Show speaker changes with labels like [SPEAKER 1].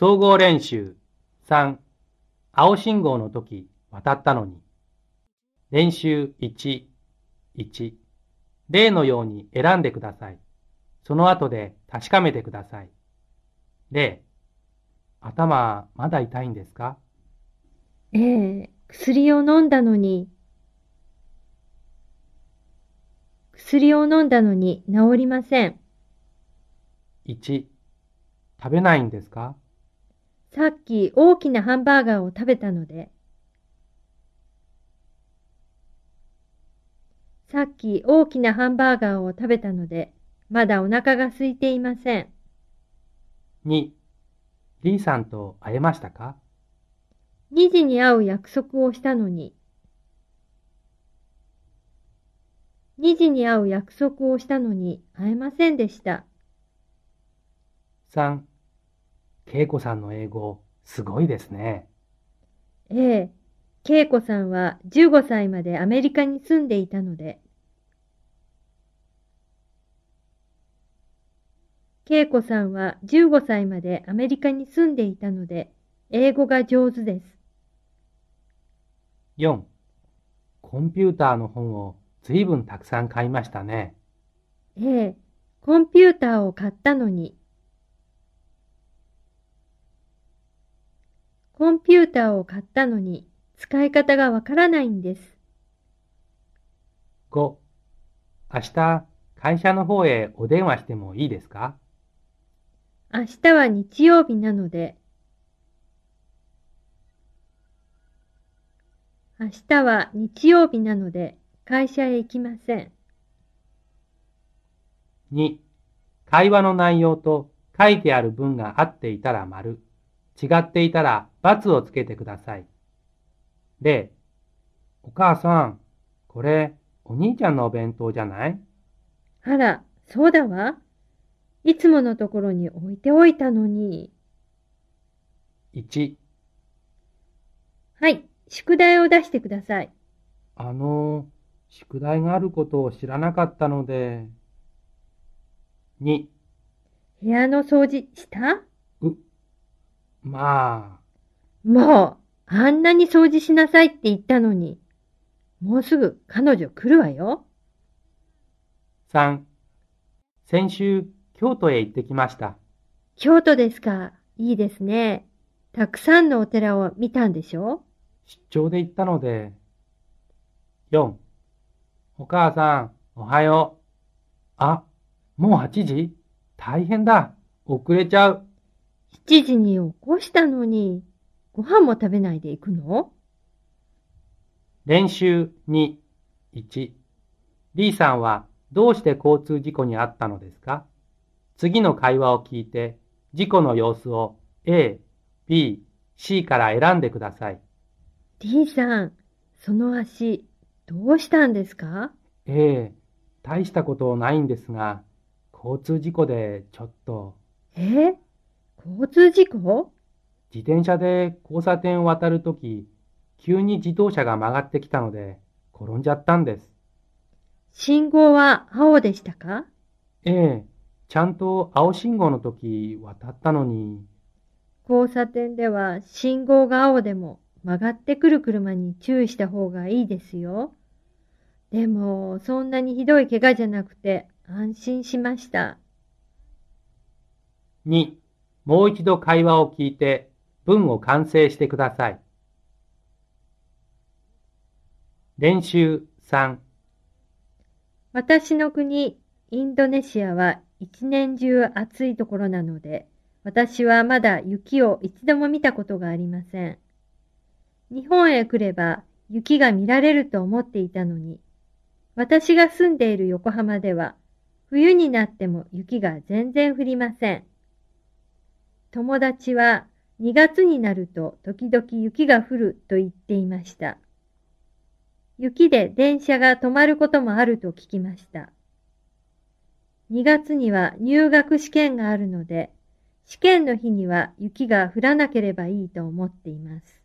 [SPEAKER 1] 総合練習3青信号の時渡ったのに練習1、1例のように選んでください。その後で確かめてください。例頭まだ痛いんですか？
[SPEAKER 2] ええ、薬を飲んだのに、薬を飲んだのに治りません。
[SPEAKER 1] 1食べないんですか？
[SPEAKER 2] さっき大きなハンバーガーを食べたので。さっき大きなハンバーガーを食べたので、まだお腹が空いていません。
[SPEAKER 1] 2リーさんと会えましたか
[SPEAKER 2] ？2時に会う約束をしたのに。2時に会う約束をしたのに会えませんでした。
[SPEAKER 1] 3恵子さんの英語すごいですね。
[SPEAKER 2] ええ、恵子さんは15歳までアメリカに住んでいたので。恵子さんは15歳までアメリカに住んでいたので、英語が上手です。
[SPEAKER 1] 4コンピューターの本をずいぶんたくさん買いましたね。
[SPEAKER 2] ええ、コンピューターを買ったのに。コンピューターを買ったのに使い方がわからないんです。
[SPEAKER 1] 5明日会社の方へお電話してもいいですか？
[SPEAKER 2] 明日は日曜日なので。明日は日曜日なので会社へ行きません。
[SPEAKER 1] 2会話の内容と書いてある文が合っていたら丸、違っていたら×をつけてください。例お母さん、これお兄ちゃんのお弁当じゃない？
[SPEAKER 2] あら、そうだわ。いつものところに置いておいたのに。
[SPEAKER 1] ?1
[SPEAKER 2] はい、宿題を出してください。
[SPEAKER 1] あの、宿題があることを知らなかったので。2
[SPEAKER 2] 部屋の掃除した？
[SPEAKER 1] う、まあ、
[SPEAKER 2] もう、あんなに掃除しなさいって言ったのに。もうすぐ彼女来るわよ。
[SPEAKER 1] 3先週京都へ行ってきました。
[SPEAKER 2] 京都ですか。いいですね。たくさんのお寺を見たんでしょ？
[SPEAKER 1] 出張で行ったので。4お母さん、おはよう。あ、もう8時？大変だ。遅れちゃう。
[SPEAKER 2] ?7 時に起こしたのに、ご飯も食べないで行くの？
[SPEAKER 1] 練習2、1。リーさんはどうして交通事故に遭ったのですか？次の会話を聞いて、事故の様子を A、B、C から選んでください。
[SPEAKER 2] ?D さん、その足、どうしたんですか
[SPEAKER 1] ？A、大したことないんですが、交通事故でちょっと、
[SPEAKER 2] え？交通事故？
[SPEAKER 1] 自転車で交差点を渡るとき、急に自動車が曲がってきたので、転んじゃったんです。
[SPEAKER 2] 信号は青でしたか？
[SPEAKER 1] ええ、ちゃんと青信号の時渡ったのに、
[SPEAKER 2] 交差点では信号が青でも曲がってくる車に注意した方がいいですよ。でも、そんなにひどい怪我じゃなくて安心しました。
[SPEAKER 1] 2、もう一度会話を聞いて文を完成してください。練習3、
[SPEAKER 2] 私の国、インドネシアは一年中暑いところなので、私はまだ雪を一度も見たことがありません。日本へ来れば雪が見られると思っていたのに、私が住んでいる横浜では冬になっても雪が全然降りません。友達は2月になると時々雪が降ると言っていました。雪で電車が止まることもあると聞きました。2月には入学試験があるので、試験の日には雪が降らなければいいと思っています。